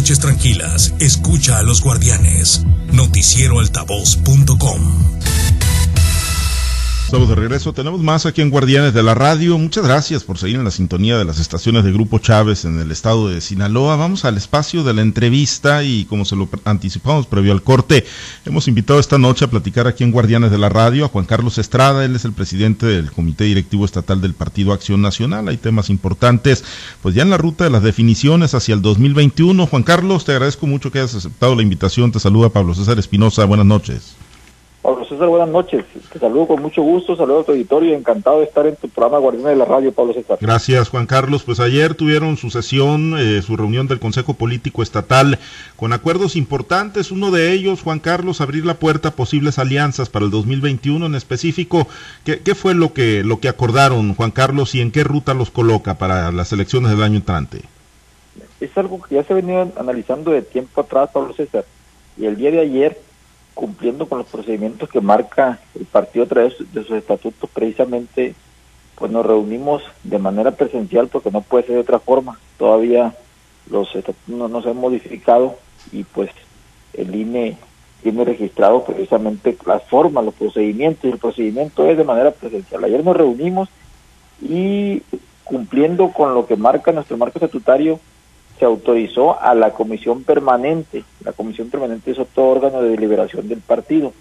noches tranquilas, escucha a los guardianes. Noticieroaltavoz.com Estamos de regreso. Tenemos más aquí en Guardianes de la Radio. Muchas gracias por seguir en la sintonía de las estaciones de Grupo Chávez en el estado de Sinaloa. Vamos al espacio de la entrevista y como se lo anticipamos previo al corte, hemos invitado esta noche a platicar aquí en Guardianes de la Radio a Juan Carlos Estrada. Él es el presidente del Comité Directivo Estatal del Partido Acción Nacional. Hay temas importantes, pues ya en la ruta de las definiciones hacia el 2021. Juan Carlos, te agradezco mucho que hayas aceptado la invitación. Te saluda Pablo César Espinosa. Buenas noches. Pablo César, buenas noches. Te saludo con mucho gusto, saludo a tu auditorio, encantado de estar en tu programa Guardián de la Radio, Pablo César. Gracias, Juan Carlos. Pues ayer tuvieron su sesión, eh, su reunión del Consejo Político Estatal con acuerdos importantes. Uno de ellos, Juan Carlos, abrir la puerta a posibles alianzas para el 2021 en específico. ¿Qué, qué fue lo que, lo que acordaron, Juan Carlos, y en qué ruta los coloca para las elecciones del año entrante? Es algo que ya se venido analizando de tiempo atrás, Pablo César. Y el día de ayer cumpliendo con los procedimientos que marca el partido a través de sus estatutos, precisamente pues nos reunimos de manera presencial porque no puede ser de otra forma. Todavía los estatutos no, se han modificado y pues el INE tiene registrado precisamente las formas, los procedimientos, y el procedimiento es de manera presencial. Ayer nos reunimos y cumpliendo con lo que marca nuestro marco estatutario, se autorizó a la comisión permanente, la comisión permanente es otro órgano de deliberación del partido,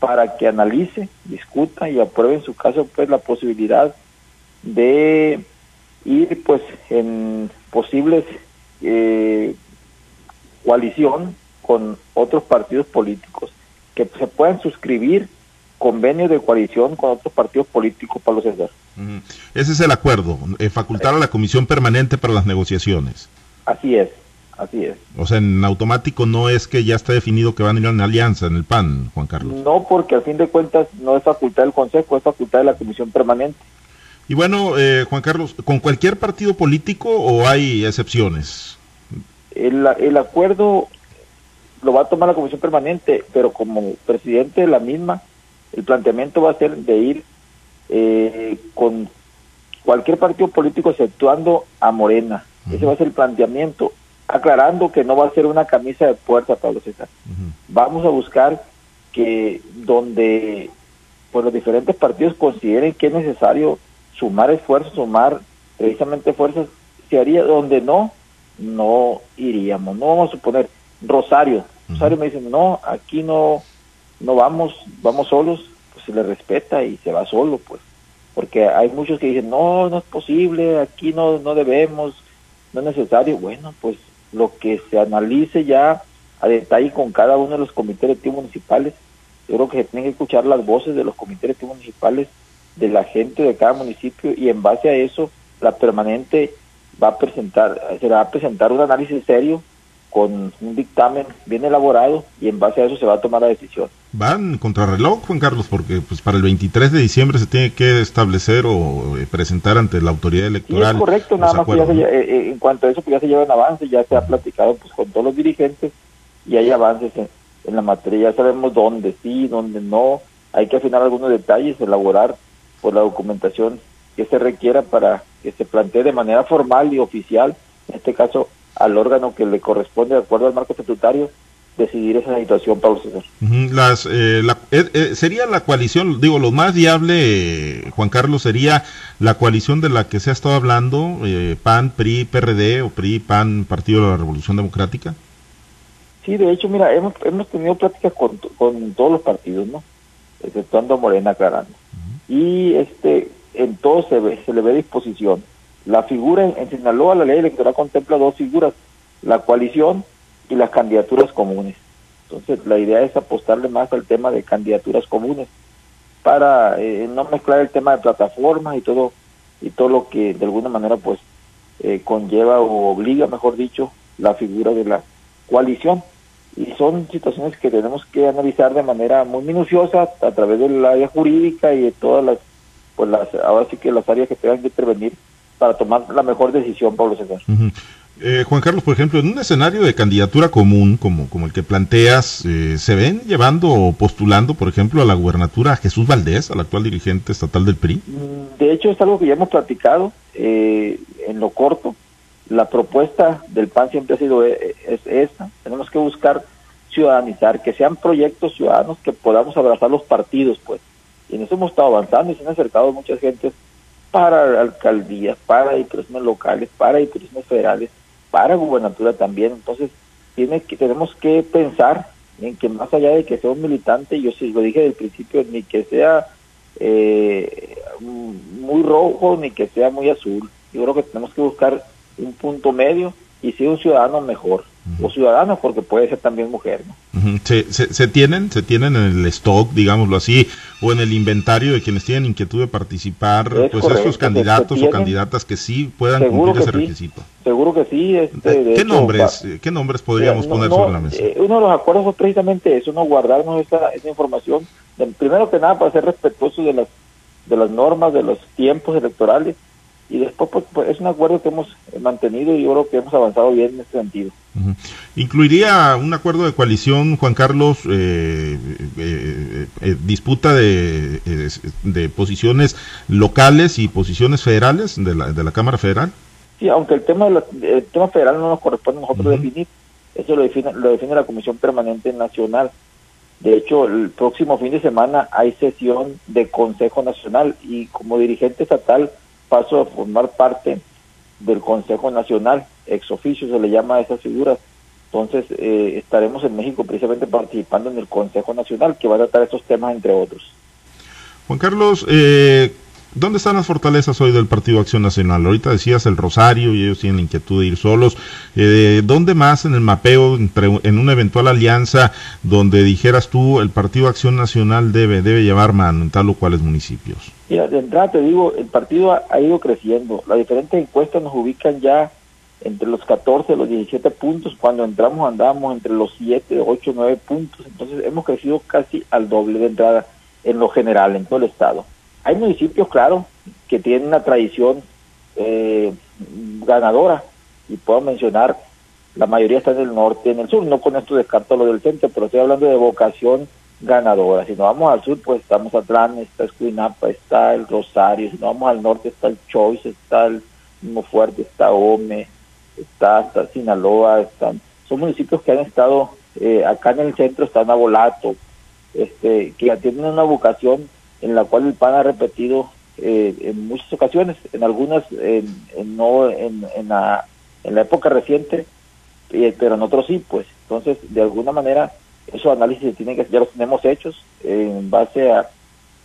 para que analice, discuta y apruebe en su caso pues la posibilidad de ir pues en posibles eh, coalición con otros partidos políticos que se puedan suscribir convenios de coalición con otros partidos políticos para los César. Ese es el acuerdo, eh, facultar a la comisión permanente para las negociaciones. Así es, así es. O sea, en automático no es que ya está definido que van a ir a una alianza en el PAN, Juan Carlos. No, porque al fin de cuentas no es facultad del Consejo, es facultad de la Comisión Permanente. Y bueno, eh, Juan Carlos, ¿con cualquier partido político o hay excepciones? El, el acuerdo lo va a tomar la Comisión Permanente, pero como presidente de la misma, el planteamiento va a ser de ir eh, con cualquier partido político exceptuando a Morena. Ese va a ser el planteamiento, aclarando que no va a ser una camisa de fuerza, Pablo César. Vamos a buscar que donde pues, los diferentes partidos consideren que es necesario sumar esfuerzos, sumar precisamente fuerzas, se haría, donde no, no iríamos. No vamos a suponer, Rosario, Rosario me dice, no, aquí no, no vamos, vamos solos, pues se le respeta y se va solo, pues. Porque hay muchos que dicen, no, no es posible, aquí no, no debemos, no es necesario. Bueno, pues lo que se analice ya a detalle con cada uno de los comités directivos municipales, yo creo que se tienen que escuchar las voces de los comités directivos municipales, de la gente de cada municipio y en base a eso la permanente va a presentar, se va a presentar un análisis serio con un dictamen bien elaborado y en base a eso se va a tomar la decisión. Van contrarreloj, Juan Carlos, porque pues para el 23 de diciembre se tiene que establecer o eh, presentar ante la autoridad electoral. es correcto, nada más que ya se, eh, eh, en cuanto a eso pues ya se llevan avances, ya se ha platicado pues con todos los dirigentes y hay avances en, en la materia, ya sabemos dónde sí, dónde no, hay que afinar algunos detalles, elaborar por pues, la documentación que se requiera para que se plantee de manera formal y oficial, en este caso al órgano que le corresponde de acuerdo al marco estatutario decidir esa situación, Pablo César. Las, eh, eh, eh, sería la coalición, digo, lo más viable, Juan Carlos, sería la coalición de la que se ha estado hablando, PAN, PRI, PRD o PRI, PAN, Partido de la Revolución Democrática. Sí, de hecho, mira, hemos, hemos tenido pláticas con, con todos los partidos, ¿no? Exceptuando Morena, aclarando. Y este, en todo se, ve, se le ve disposición la figura en, Sinaloa, la ley electoral contempla dos figuras, la coalición y las candidaturas comunes. Entonces, la idea es apostarle más al tema de candidaturas comunes para eh, no mezclar el tema de plataformas y todo y todo lo que de alguna manera pues eh, conlleva o obliga, mejor dicho, la figura de la coalición. Y son situaciones que tenemos que analizar de manera muy minuciosa a través del área jurídica y de todas las, pues las, ahora sí que las áreas que tengan que intervenir para tomar la mejor decisión, Pablo César. Eh, Juan Carlos, por ejemplo, en un escenario de candidatura común como, como el que planteas, eh, ¿se ven llevando o postulando, por ejemplo, a la gubernatura a Jesús Valdés, al actual dirigente estatal del PRI? Mm, de hecho, es algo que ya hemos platicado eh, en lo corto. la propuesta del PAN siempre ha sido e, es esta. Tenemos que buscar ciudadanizar, que sean proyectos ciudadanos que podamos abrazar los partidos, pues. Y en eso hemos estado avanzando y se han acercado muchas gentes para alcaldías, para diputaciones locales, para diputaciones federales, para gubernatura también. Entonces, tiene que, tenemos que pensar en que más allá de que sea un militante, yo sí lo dije desde el principio, ni que sea eh, muy rojo ni que sea muy azul. Yo creo que tenemos que buscar un punto medio y si un ciudadano mejor o ciudadano porque puede ser también mujer ¿no? se, se, tienen se tienen en el stock digámoslo así o en el inventario de quienes tienen inquietud de participar pues esos candidatos o candidatas que sí puedan cumplir ese requisito seguro que sí este, ¿Qué, nombres, ¿qué nombres podríamos poner sobre la mesa? Eh, uno de los acuerdos fue precisamente eso no guardarnos esa, esa información primero que nada para ser respetuosos de las de las normas de los tiempos electorales y después pues, pues, es un acuerdo que hemos mantenido y yo creo que hemos avanzado bien en este sentido. ¿Incluiría un acuerdo de coalición, Juan Carlos, eh, eh, eh, disputa de, de, posiciones locales y posiciones federales de la, de la Cámara Federal? Sí, aunque el tema, el tema federal no nos corresponde a nosotros definir, eso lo define, lo define la Comisión Permanente Nacional. De hecho, el próximo fin de semana hay sesión de Consejo Nacional y como dirigente estatal paso a formar parte del Consejo Nacional, ex oficio se le llama a esas figuras. Entonces eh, estaremos en México precisamente participando en el Consejo Nacional que va a tratar estos temas entre otros. Juan Carlos, eh, ¿Dónde están las fortalezas hoy del Partido Acción Nacional? Ahorita decías el Rosario y ellos tienen la inquietud de ir solos. Eh, ¿Dónde más en el mapeo, en una eventual alianza donde dijeras tú el Partido Acción Nacional debe, debe llevar mano en tal o cuales municipios? Mira, de entrada te digo, el partido ha, ido creciendo. Las diferentes encuestas nos ubican ya entre los 14 los 17 puntos. Cuando entramos andábamos entre los 7, 8, 9 puntos. Entonces hemos crecido casi al doble de entrada en lo general, en todo el estado. Hay municipios, claro, que tienen una tradición eh, ganadora. Y puedo mencionar, la mayoría está en el norte y en el sur, no con esto descarto lo del centro, pero estoy hablando de vocación ganadora. Si nos vamos al sur, pues estamos Atlán, está Escuinapa, está el Rosario, si nos vamos al norte está el Choice, está el Mismo Fuerte, está Ome, está hasta Sinaloa, están, son municipios que han estado eh, acá en el centro, están Abolato, este, que tienen una vocación en la cual el PAN ha repetido eh, en muchas ocasiones, en algunas en, no en, en, la, en la época reciente, eh, pero en otros sí, pues. Entonces, de alguna manera, esos análisis tienen que, ya los tenemos hechos en base a,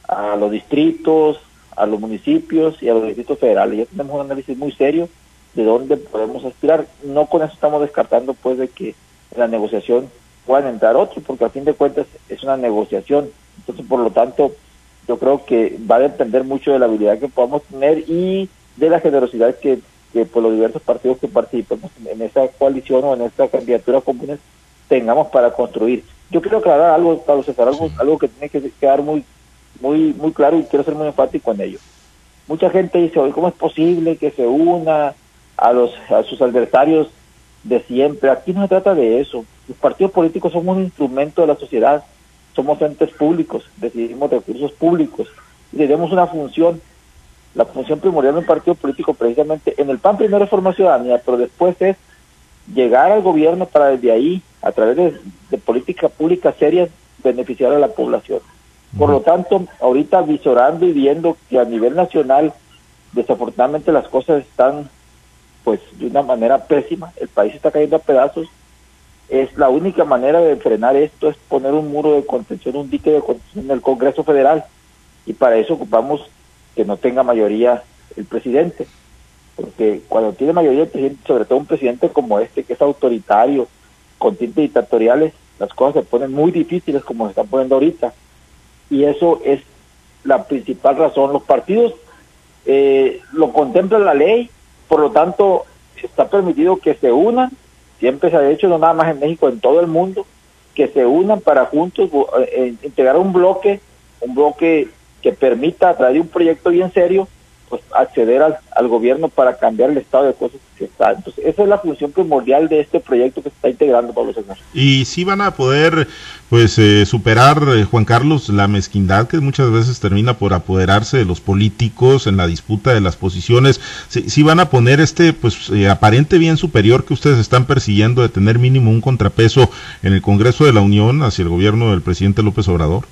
a los distritos, a los municipios y a los distritos federales. Ya tenemos un análisis muy serio de dónde podemos aspirar. No con eso estamos descartando, pues, de que en la negociación puedan entrar otros, porque a fin de cuentas es una negociación. Entonces, por lo tanto, yo creo que va a depender mucho de la habilidad que podamos tener y de la generosidad que, por los diversos partidos que participemos en esa coalición o en esta candidatura comunes tengamos para construir. Yo quiero aclarar algo, Pablo César, algo, algo que tiene que quedar muy, muy, muy claro y quiero ser muy enfático en ello. Mucha gente dice, hoy ¿cómo es posible que se una a, los, a sus adversarios de siempre? Aquí no se trata de eso. Los partidos políticos son un instrumento de la sociedad somos entes públicos, decidimos recursos públicos y tenemos una función. La función primordial de un partido político, precisamente, en el PAN primero es forma ciudadanía, pero después es llegar al gobierno para desde ahí, a través de, políticas públicas serias, beneficiar a la población. Por lo tanto, ahorita visorando y viendo que a nivel nacional, desafortunadamente las cosas están pues de una manera pésima, el país está cayendo a pedazos, es la única manera de frenar esto es poner un muro de contención, un dique de contención en el Congreso Federal. Y para eso ocupamos que no tenga mayoría el presidente, porque cuando tiene mayoría el presidente, sobre todo un presidente como este que es autoritario, con tintes dictatoriales, las cosas se ponen muy difíciles como se están poniendo ahorita. Y eso es la principal razón. Los partidos eh, lo contempla la ley, por lo tanto está permitido que se unan siempre se ha hecho, no nada más en México, en todo el mundo, que se unan para juntos eh, eh, integrar un bloque, un bloque que permita de un proyecto bien serio pues acceder al, al, gobierno para cambiar el estado de cosas que está. Entonces, esa es la función primordial de este proyecto que se está integrando, Pablo César. Y si van a poder, pues, eh, superar, eh, Juan Carlos, la mezquindad que muchas veces termina por apoderarse de los políticos en la disputa de las posiciones. Si, si van a poner este, pues, eh, aparente bien superior que ustedes están persiguiendo de tener mínimo un contrapeso en el Congreso de la Unión hacia el gobierno del presidente López Obrador.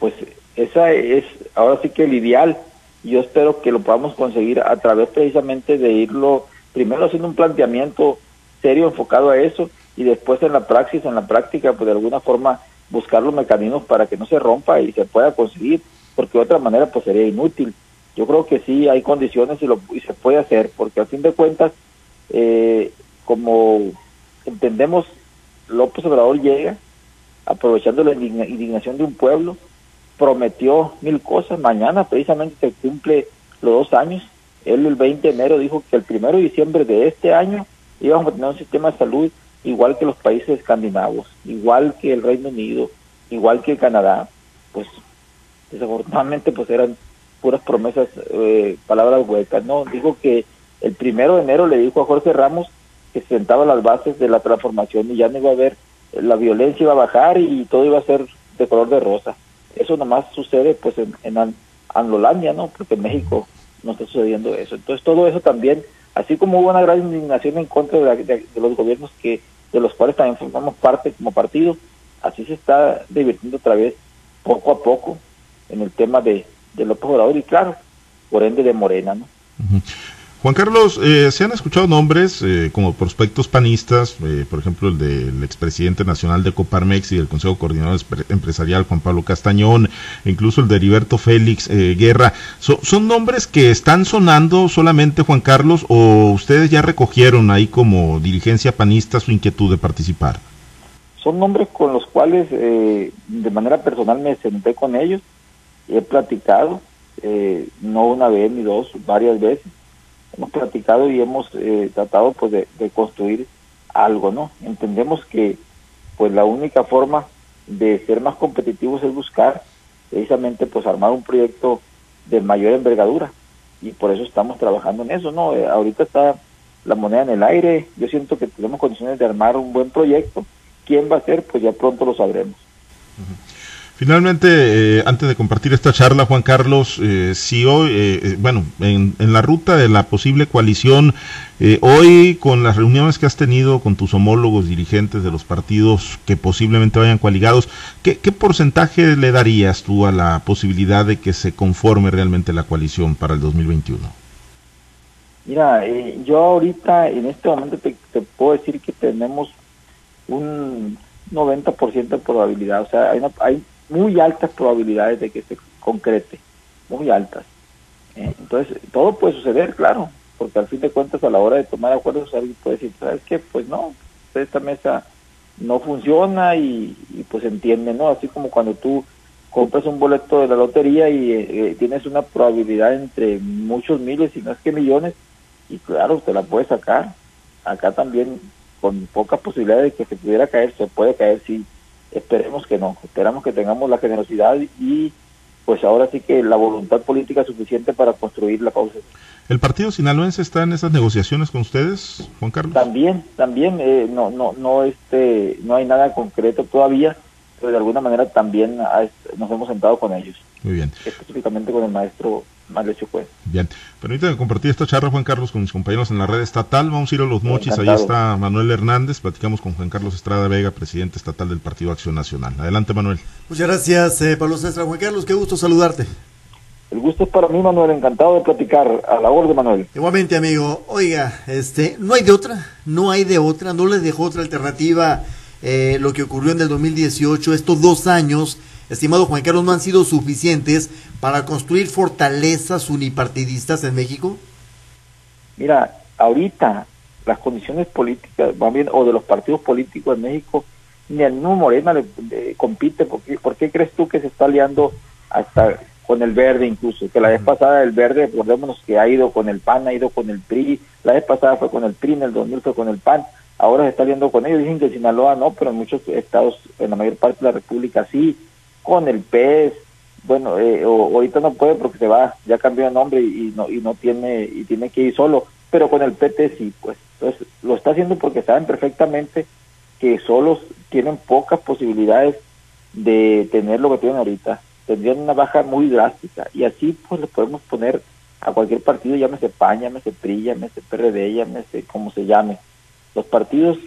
Pues esa es ahora sí que el ideal. Yo espero que lo podamos conseguir a través precisamente de irlo, primero haciendo un planteamiento serio enfocado a eso y después en la praxis, en la práctica, pues de alguna forma buscar los mecanismos para que no se rompa y se pueda conseguir, porque de otra manera pues sería inútil. Yo creo que sí hay condiciones y, lo, y se puede hacer, porque al fin de cuentas, eh, como entendemos, López Obrador llega aprovechando la indignación de un pueblo, prometió mil cosas. Mañana precisamente se cumple los dos años. Él el 20 de enero dijo que el primero de diciembre de este año íbamos a tener un sistema de salud igual que los países escandinavos, igual que el Reino Unido, igual que Canadá. Pues desafortunadamente pues eran puras promesas, eh, palabras huecas. No, dijo que el primero de enero le dijo a Jorge Ramos que se sentaba las bases de la transformación y ya no iba a haber, la violencia iba a bajar y todo iba a ser de color de rosa. Eso nomás sucede pues en, en Anlolandia, ¿no? Porque en México no está sucediendo eso. Entonces todo eso también, así como hubo una gran indignación en contra de, los gobiernos que de los cuales también formamos parte como partido, así se está divirtiendo otra vez poco a poco en el tema de, de López Obrador y claro, por ende de Morena, ¿no? Juan Carlos, eh, se han escuchado nombres eh, como prospectos panistas, eh, por ejemplo el del expresidente nacional de Coparmex y del Consejo Coordinador Empresarial Juan Pablo Castañón, incluso el de Heriberto Félix Guerra. ¿Son nombres que están sonando solamente, Juan Carlos, o ustedes ya recogieron ahí como dirigencia panista su inquietud de participar? Son nombres con los cuales de manera personal me senté con ellos, y he platicado, no una vez ni dos, varias veces hemos platicado y hemos eh, tratado pues de, construir algo, ¿no? Entendemos que pues la única forma de ser más competitivos es buscar precisamente pues armar un proyecto de mayor envergadura y por eso estamos trabajando en eso, ¿no? Eh, ahorita está la moneda en el aire, yo siento que tenemos condiciones de armar un buen proyecto, quién va a ser pues ya pronto lo sabremos. Finalmente, eh, antes de compartir esta charla, Juan Carlos, eh, si hoy, eh, bueno, en, la ruta de la posible coalición, hoy con las reuniones que has tenido con tus homólogos dirigentes de los partidos que posiblemente vayan coaligados, ¿qué, ¿qué, porcentaje le darías tú a la posibilidad de que se conforme realmente la coalición para el 2021? Mira, yo ahorita, en este momento, te, te puedo decir que tenemos un 90% de probabilidad, o sea, hay, hay muy altas probabilidades de que se concrete, muy altas. Eh, entonces, todo puede suceder, claro, porque al fin de cuentas a la hora de tomar acuerdos alguien puede decir, ¿sabes qué? Pues no, esta mesa no funciona y, pues entiende, ¿no? Así como cuando tú compras un boleto de la lotería y eh, eh, tienes una probabilidad entre muchos miles, y no es que millones, y claro, usted la puede sacar. Acá también, con pocas posibilidades de que se pudiera caer, se puede caer sí Esperemos que no, esperamos que tengamos la generosidad y pues ahora sí que la voluntad política suficiente para construir la causa. ¿El partido sinaloense está en esas negociaciones con ustedes, Juan Carlos? También, también, eh, no, no, no, este, no hay nada concreto todavía, pero de alguna manera también nos hemos sentado con ellos. Muy bien. Específicamente con el maestro Bien, permítame compartir esta charla, Juan Carlos, con mis compañeros en la red estatal. Vamos a ir a los mochis, ahí está Manuel Hernández. Platicamos con Juan Carlos Estrada Vega, presidente estatal del Partido Acción Nacional. Adelante, Manuel. Muchas gracias, eh, Pablo César. Juan Carlos, qué gusto saludarte. El gusto es para mí, Manuel. Encantado de platicar. A la orden, Manuel. Igualmente, amigo. Oiga, este, no hay de otra, no hay de otra, no les dejó otra alternativa eh, lo que ocurrió en el 2018, estos dos años estimado Juan Carlos, no han sido suficientes para construir fortalezas unipartidistas en México? Mira, ahorita las condiciones políticas, más bien, o de los partidos políticos en México, ni al mismo Morena le, compite. ¿Por qué, ¿Por qué crees tú que se está aliando hasta con el verde incluso? Que la vez pasada el verde, recordémonos que ha ido con el PAN, ha ido con el PRI, la vez pasada fue con el PRI, en el 2000 fue con el PAN, ahora se está aliando con ellos. Dicen que Sinaloa no, pero en muchos estados, en la mayor parte de la República sí con el PES, bueno, eh, ahorita no puede porque se va, ya cambió de nombre y, no y no tiene y tiene que ir solo, pero con el PT sí, pues, entonces lo está haciendo porque saben perfectamente que solos tienen pocas posibilidades de tener lo que tienen ahorita, tendrían una baja muy drástica y así pues le podemos poner a cualquier partido, llámese PAN, llámese PRI, llámese PRD, llámese como se llame. Los partidos,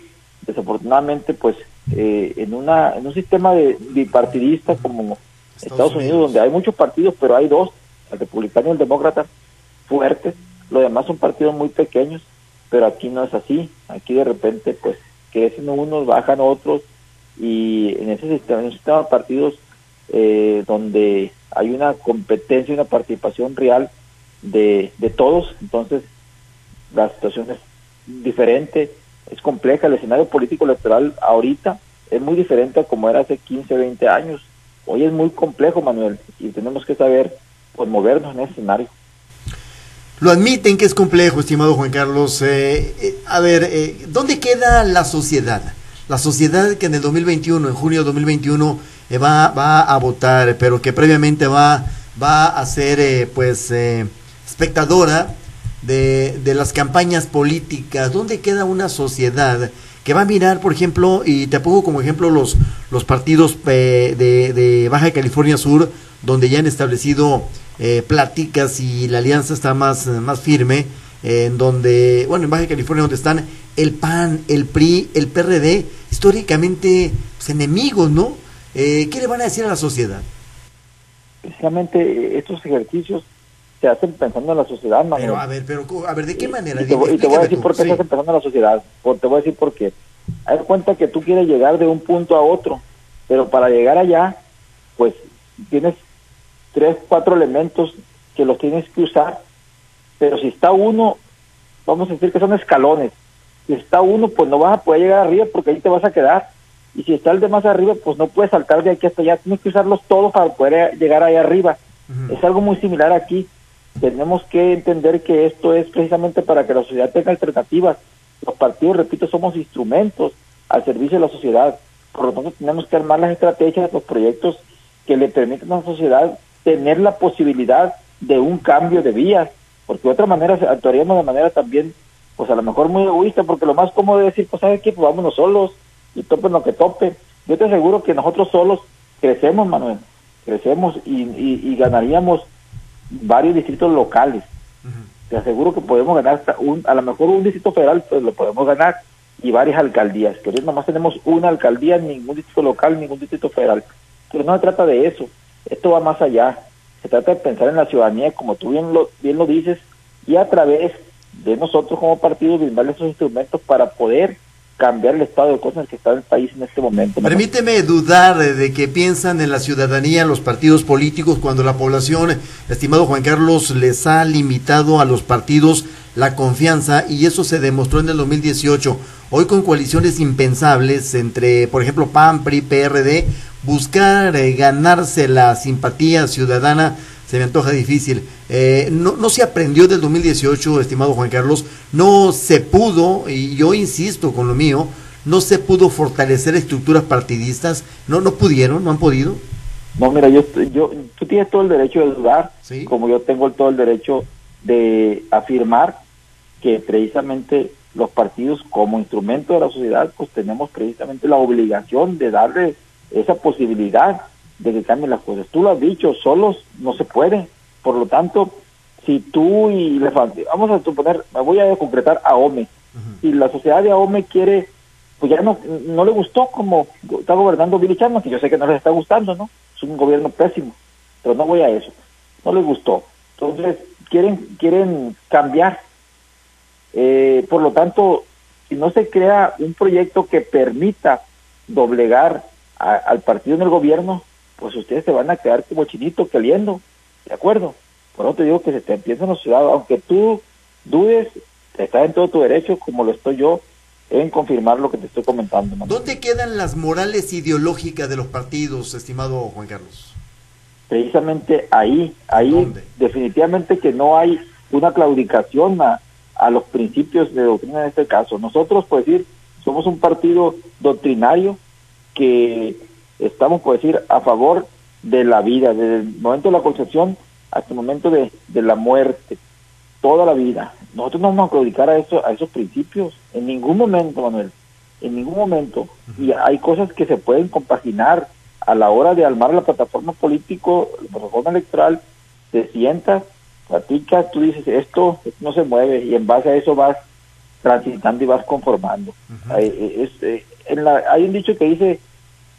desafortunadamente, pues eh, en, una, en un sistema de bipartidista como Estados, Unidos, donde hay muchos partidos, pero hay dos, el republicano y el demócrata, fuertes, los demás son partidos muy pequeños, pero aquí no es así, aquí de repente pues crecen unos, bajan otros, y en ese sistema, en un sistema de partidos eh, donde hay una competencia y una participación real de, de todos, entonces la situación es diferente, es compleja, el escenario político electoral ahorita es muy diferente a como era hace 15, 20 años. Hoy es muy complejo, Manuel, y tenemos que saber pues, movernos en ese escenario. Lo admiten que es complejo, estimado Juan Carlos. Eh, eh, a ver, eh, ¿dónde queda la sociedad? La sociedad que en el 2021, en junio de 2021, va, va a votar, pero que previamente va, va a ser, pues, espectadora de, de las campañas políticas. ¿Dónde queda una sociedad que va a mirar, por ejemplo, y te pongo como ejemplo los, los partidos de, de Baja California Sur, donde ya han establecido eh, pláticas y la alianza está más, más firme, en donde, bueno, en Baja California, donde están el PAN, el PRI, el PRD, históricamente pues, enemigos, ¿no? Eh, ¿Qué le van a decir a la sociedad? Precisamente eh, estos ejercicios se hacen pensando en la sociedad, Pero a ver, pero a ver, ¿de qué manera? Y te, voy a decir por qué se hacen pensando en la sociedad. te voy a decir por qué. Haz cuenta que tú quieres llegar de un punto a otro, pero para llegar allá, pues tienes tres, cuatro elementos que los tienes que usar, pero si está uno, vamos a decir que son escalones. Si está uno, pues no vas a poder llegar arriba porque ahí te vas a quedar. Y si está el de más arriba, pues no puedes saltar de aquí hasta allá. Tienes que usarlos todos para poder llegar ahí arriba. Es algo muy similar aquí tenemos que entender que esto es precisamente para que la sociedad tenga alternativas. Los partidos, repito, somos instrumentos al servicio de la sociedad. Por lo tanto, tenemos que armar las estrategias, los proyectos que le permitan a la sociedad tener la posibilidad de un cambio de vías, porque de otra manera actuaríamos de manera también, pues a lo mejor muy egoísta, porque lo más cómodo es decir, pues ¿sabes qué? Pues vámonos solos y topen lo que tope. Yo te aseguro que nosotros solos crecemos, Manuel, crecemos y, y ganaríamos varios distritos locales. Te aseguro que podemos ganar un, a lo mejor un distrito federal, pues lo podemos ganar, y varias alcaldías. Hoy nomás tenemos una alcaldía, ningún distrito local, ningún distrito federal. Pero no se trata de eso. Esto va más allá. Se trata de pensar en la ciudadanía, como tú bien lo, bien lo dices, y a través de nosotros como partido brindarle esos instrumentos para poder cambiar el estado de cosas que está el país en este momento. Permíteme dudar de que piensan en la ciudadanía, los partidos políticos, cuando la población, estimado Juan Carlos, les ha limitado a los partidos la confianza y eso se demostró en el 2018. Hoy con coaliciones impensables entre, por ejemplo, PAN, PRI, PRD, buscar eh, ganarse la simpatía ciudadana se me antoja difícil. Eh, no, no se aprendió del 2018, estimado Juan Carlos, no se pudo, y yo insisto con lo mío, no se pudo fortalecer estructuras partidistas, no, no pudieron, no han podido. No, mira, yo, yo, tú tienes todo el derecho de dudar, como yo tengo todo el derecho de afirmar que precisamente los partidos como instrumento de la sociedad, pues tenemos precisamente la obligación de darle esa posibilidad de que cambien las cosas. Tú lo has dicho, solos no se puede. Por lo tanto, si tú y le vamos a suponer, me voy a concretar a OME, y la sociedad de AOME quiere, pues ya no, no le gustó como está gobernando Billy Chapman, que yo sé que no les está gustando, ¿no? Es un gobierno pésimo, pero no voy a eso. No les gustó. Entonces, quieren, quieren cambiar. Eh, por lo tanto, si no se crea un proyecto que permita doblegar al partido en el gobierno, pues ustedes se van a quedar como chinito caliendo, ¿de acuerdo? Por eso te digo que se te empieza la ciudad, aunque tú dudes, estás en todo tu derecho, como lo estoy yo, en confirmar lo que te estoy comentando. ¿Dónde quedan las morales ideológicas de los partidos, estimado Juan Carlos? Precisamente ahí, ahí definitivamente que no hay una claudicación a, a los principios de doctrina en este caso. Nosotros, por decir, somos un partido doctrinario que estamos, por decir, a favor de la vida, desde el momento de la concepción hasta el momento de, de la muerte, toda la vida. Nosotros no vamos a claudicar a, eso, a esos principios en ningún momento, Manuel, en ningún momento. Y hay cosas que se pueden compaginar a la hora de armar la plataforma político, la plataforma electoral, te sientas, platicas, tú dices, esto no se mueve y en base a eso vas transitando y vas conformando. hay, eh, en la, hay un dicho que dice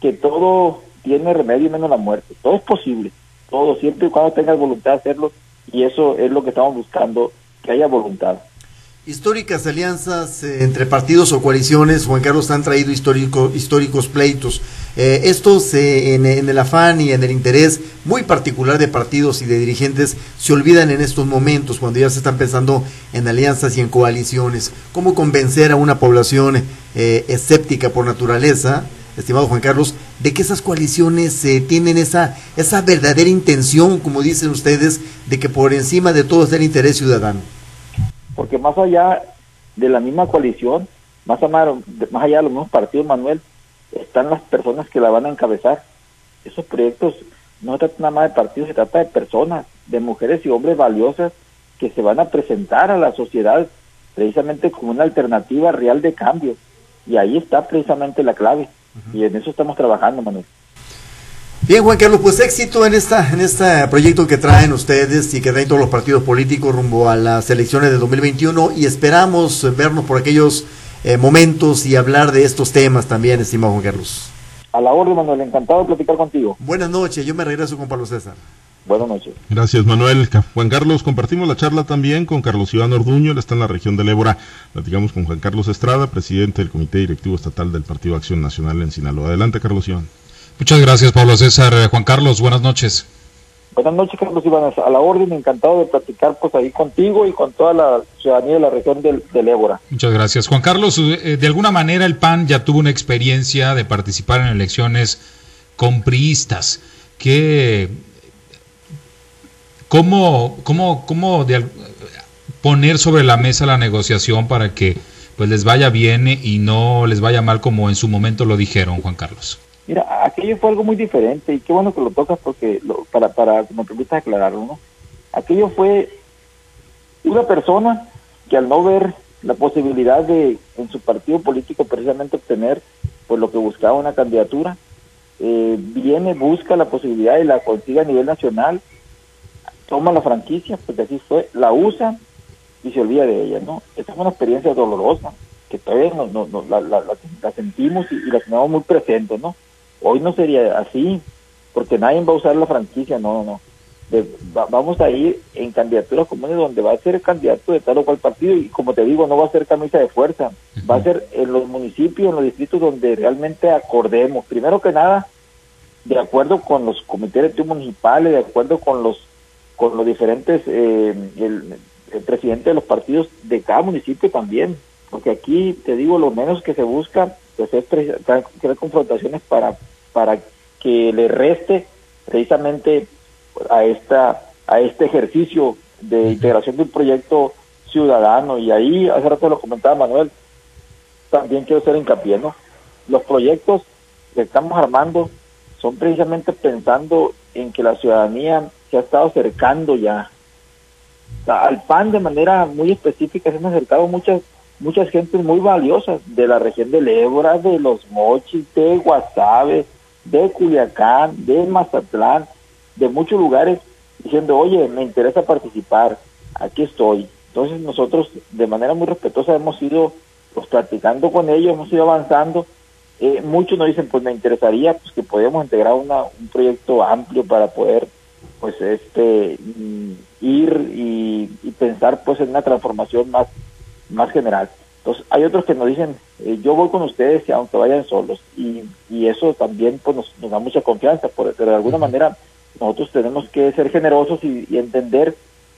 que todo tiene remedio menos la muerte. Todo es posible, todo, siempre y cuando tengas voluntad de hacerlo y eso es lo que estamos buscando, que haya voluntad. Históricas alianzas eh, entre partidos o coaliciones, Juan Carlos, han traído histórico, históricos pleitos. Eh, estos, eh, en, en, el afán y en el interés muy particular de partidos y de dirigentes, se olvidan en estos momentos, cuando ya se están pensando en alianzas y en coaliciones. ¿Cómo convencer a una población escéptica por naturaleza, estimado Juan Carlos, de que esas coaliciones tienen esa, esa verdadera intención, como dicen ustedes, de que por encima de todo está el interés ciudadano? porque más allá de la misma coalición, más más allá de los mismos partidos, Manuel, están las personas que la van a encabezar. Esos proyectos no se trata nada más de partidos, se trata de personas, de mujeres y hombres valiosas que se van a presentar a la sociedad precisamente como una alternativa real de cambio. Y ahí está precisamente la clave. Y en eso estamos trabajando, Manuel. Bien, Juan Carlos, pues éxito en esta en este proyecto que traen ustedes y que traen todos los partidos políticos rumbo a las elecciones de 2021 y esperamos vernos por aquellos eh, momentos y hablar de estos temas también, estimado Juan Carlos. A la orden, Manuel, encantado de platicar contigo. Buenas noches, yo me regreso con Pablo César. Buenas noches. Gracias, Manuel. Juan Carlos, compartimos la charla también con Carlos Iván Orduño, él está en la región del Ébora. Platicamos con Juan Carlos Estrada, presidente del Comité Directivo Estatal del Partido Acción Nacional en Sinaloa. Adelante, Carlos Iván. Muchas gracias, Pablo César. Eh, Juan Carlos, buenas noches. Buenas noches, Carlos Iván. A la orden, encantado de platicar pues ahí contigo y con toda la ciudadanía de la región del, del Ébora. Muchas gracias. Juan Carlos, eh, de alguna manera el PAN ya tuvo una experiencia de participar en elecciones con priistas. ¿Qué, ¿Cómo, cómo, cómo de, poner sobre la mesa la negociación para que pues les vaya bien y no les vaya mal como en su momento lo dijeron, Juan Carlos? Mira, aquello fue algo muy diferente y qué bueno que lo tocas porque lo, para, para me permitas aclararlo, ¿no? Aquello fue una persona que al no ver la posibilidad de en su partido político precisamente obtener pues lo que buscaba una candidatura, eh, viene, busca la posibilidad y la consigue a nivel nacional, toma la franquicia, porque así fue, la usa y se olvida de ella, ¿no? Esta fue una experiencia dolorosa que todavía no, no, la, la, la, sentimos y, y la tenemos muy presente, ¿no? Hoy no sería así, porque nadie va a usar la franquicia, no, no, no. vamos a ir en candidaturas comunes donde va a ser candidato de tal o cual partido y como te digo, no va a ser camisa de fuerza, va a ser en los municipios, en los distritos donde realmente acordemos, primero que nada, de acuerdo con los comités de municipales, de acuerdo con los con los diferentes, eh, el, el presidente de los partidos de cada municipio también, porque aquí te digo, lo menos que se busca pues es crear confrontaciones para para que le reste precisamente a esta a este ejercicio de integración de un proyecto ciudadano. Y ahí hace rato lo comentaba Manuel también quiero hacer hincapié no los proyectos que estamos armando son precisamente pensando en que la ciudadanía se ha estado acercando ya al PAN de manera muy específica se han acercado muchas muchas gentes muy valiosas de la región del Ébora, de los Mochis, de Guasave, de Culiacán, de Mazatlán, de muchos lugares, diciendo, oye, me interesa participar, aquí estoy. Entonces nosotros de manera muy respetuosa hemos ido pues platicando con ellos, hemos ido avanzando. Eh, muchos nos dicen, pues me interesaría pues que podamos integrar una, un proyecto amplio para poder pues este mm, ir y, y pensar pues en una transformación más más general. Entonces, hay otros que nos dicen, eh, yo voy con ustedes aunque vayan solos, y, y eso también pues, nos, nos da mucha confianza, pero de alguna manera nosotros tenemos que ser generosos y, entender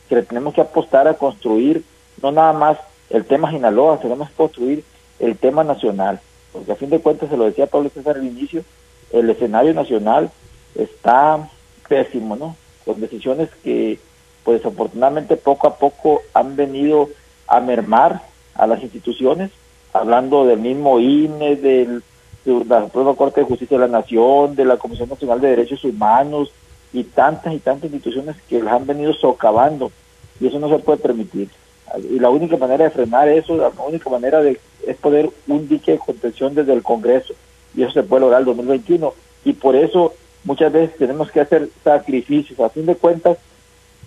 que tenemos que apostar a construir no nada más el tema Sinaloa, tenemos que construir el tema nacional, porque a fin de cuentas, se lo decía Pablo César al inicio, el escenario nacional está pésimo, ¿no? Con decisiones que, pues afortunadamente poco a poco han venido a mermar a las instituciones, hablando del mismo INE, del, la Suprema Corte de Justicia de la Nación, de la Comisión Nacional de Derechos Humanos y tantas y tantas instituciones que las han venido socavando y eso no se puede permitir. Y la única manera de frenar eso, la única manera de es poder un dique de contención desde el Congreso y eso se puede lograr el 2021 y por eso muchas veces tenemos que hacer sacrificios. A fin de cuentas,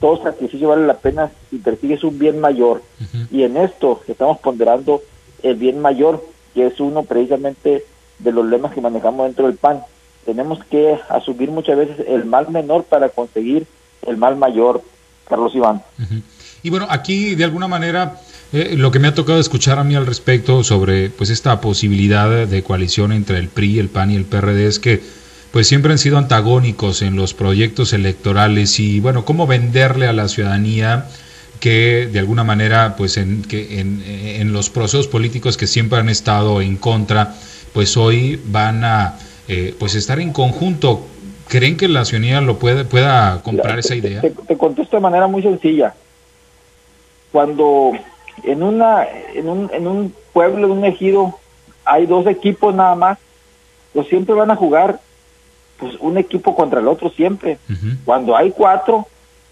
todo sacrificio vale la pena si persigues un bien mayor. Y en esto estamos ponderando el bien mayor, que es uno precisamente de los lemas que manejamos dentro del PAN. Tenemos que asumir muchas veces el mal menor para conseguir el mal mayor, Carlos Iván. Y bueno, aquí de alguna manera eh, lo que me ha tocado escuchar a mí al respecto sobre pues esta posibilidad de coalición entre el PRI, el PAN y el PRD es que pues siempre han sido antagónicos en los proyectos electorales y bueno, cómo venderle a la ciudadanía que de alguna manera pues en, que en, los procesos políticos que siempre han estado en contra, pues hoy van a eh, pues estar en conjunto. ¿Creen que la ciudadanía lo puede, pueda comprar esa idea? Te, te, contesto de manera muy sencilla. Cuando en, una, en, un, en un pueblo, en un ejido, hay dos equipos nada más, pues siempre van a jugar pues un equipo contra el otro siempre. Cuando hay cuatro,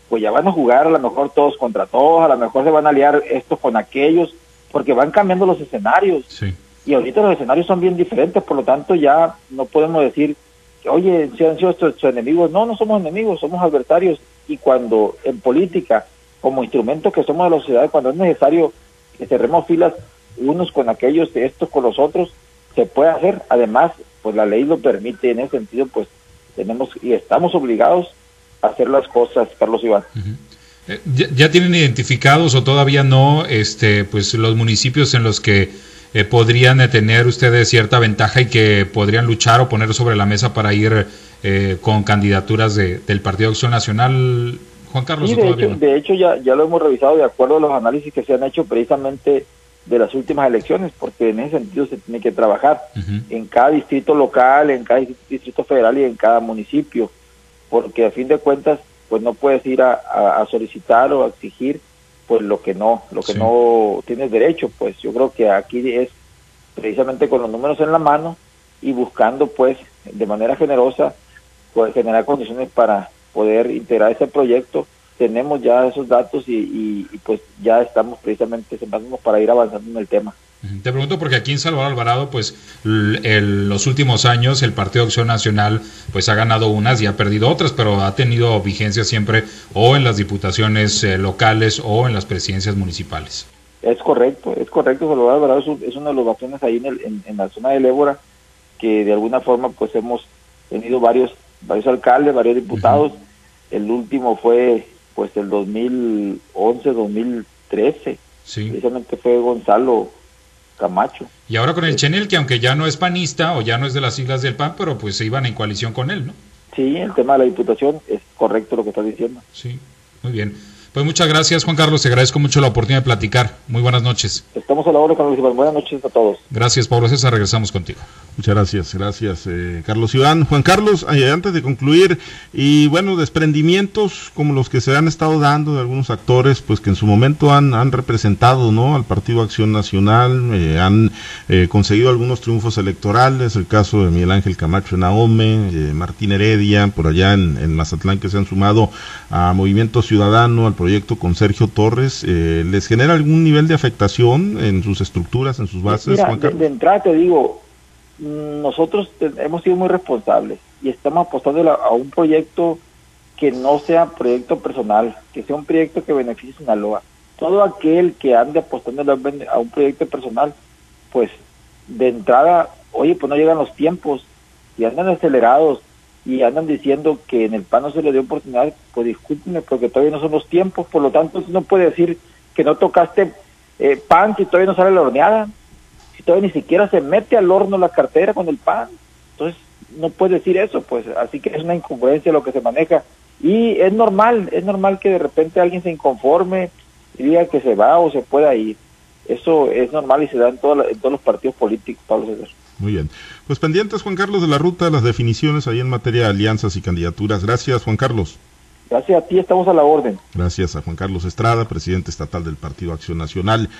pues ya van a jugar a lo mejor todos contra todos, a lo mejor se van a liar estos con aquellos, porque van cambiando los escenarios. Y ahorita los escenarios son bien diferentes, por lo tanto ya no podemos decir, oye, si han sido estos enemigos. No, no somos enemigos, somos adversarios. Y cuando en política, como instrumento que somos de la sociedad, cuando es necesario que cerremos filas unos con aquellos, estos con los otros, se puede hacer. Además, pues la ley lo permite en ese sentido, pues tenemos y estamos obligados a hacer las cosas, Carlos Iván. Eh, ¿Ya, tienen identificados o todavía no este pues los municipios en los que eh, podrían tener ustedes cierta ventaja y que podrían luchar o poner sobre la mesa para ir eh, con candidaturas de, del Partido Acción Nacional, Juan Carlos? Sí, de, hecho, de hecho ya, ya lo hemos revisado de acuerdo a los análisis que se han hecho precisamente de las últimas elecciones, porque en ese sentido se tiene que trabajar en cada distrito local, en cada distrito federal y en cada municipio, porque a fin de cuentas, pues no puedes ir a, solicitar o a exigir pues lo que no, lo que no tienes derecho, pues. Yo creo que aquí es precisamente con los números en la mano y buscando pues de manera generosa pues generar condiciones para poder integrar ese proyecto tenemos ya esos datos y, pues ya estamos precisamente sentándonos para ir avanzando en el tema. Te pregunto porque aquí en Salvador Alvarado, pues en los últimos años el Partido Acción Nacional pues ha ganado unas y ha perdido otras, pero ha tenido vigencia siempre o en las diputaciones eh, locales o en las presidencias municipales. Es correcto, es correcto. Salvador Alvarado es, uno de los bastiones ahí en, el, en, la zona del Ébora que de alguna forma pues hemos tenido varios varios alcaldes, varios diputados. El último fue pues el 2011, 2013. Sí. Precisamente fue Gonzalo Camacho. Y ahora con el Chenel, que aunque ya no es panista o ya no es de las siglas del PAN, pero pues se iban en coalición con él, ¿no? Sí, el tema de la diputación es correcto lo que está diciendo. Sí, muy bien. Pues muchas gracias, Juan Carlos. Te agradezco mucho la oportunidad de platicar. Muy buenas noches. Estamos a la hora, Carlos Iván. Buenas noches a todos. Gracias, Pablo César. Regresamos contigo. Muchas gracias, gracias, eh, Carlos Iván. Juan Carlos, eh, antes de concluir, y bueno, desprendimientos como los que se han estado dando de algunos actores, pues que en su momento han, han representado ¿no? al Partido Acción Nacional, eh, han conseguido algunos triunfos electorales, el caso de Miguel Ángel Camacho en Ahome, Martín Heredia, por allá en, en Mazatlán, que se han sumado a Movimiento Ciudadano, al proyecto con Sergio Torres, eh, ¿les genera algún nivel de afectación en sus estructuras, en sus bases? Mira, de, entrada te digo, nosotros hemos sido muy responsables y estamos apostando a un proyecto que no sea proyecto personal, que sea un proyecto que beneficie a Sinaloa. Todo aquel que ande apostando a un proyecto personal, pues de entrada, oye, pues no llegan los tiempos y andan acelerados y andan diciendo que en el PAN no se le dio oportunidad, pues discúlpenme porque todavía no son los tiempos, por lo tanto no puede decir que no tocaste eh, pan si todavía no sale la horneada, si todavía ni siquiera se mete al horno la cartera con el pan, entonces no puede decir eso, pues así que es una incongruencia lo que se maneja. Y es normal, es normal que de repente alguien se inconforme y diga que se va o se pueda ir, eso es normal y se da en, en todos los partidos políticos, Pablo César. Muy bien. Pues pendientes, Juan Carlos, de la ruta, las definiciones ahí en materia de alianzas y candidaturas. Gracias, Juan Carlos. Gracias a ti, estamos a la orden. Gracias a Juan Carlos Estrada, presidente estatal del Partido Acción Nacional.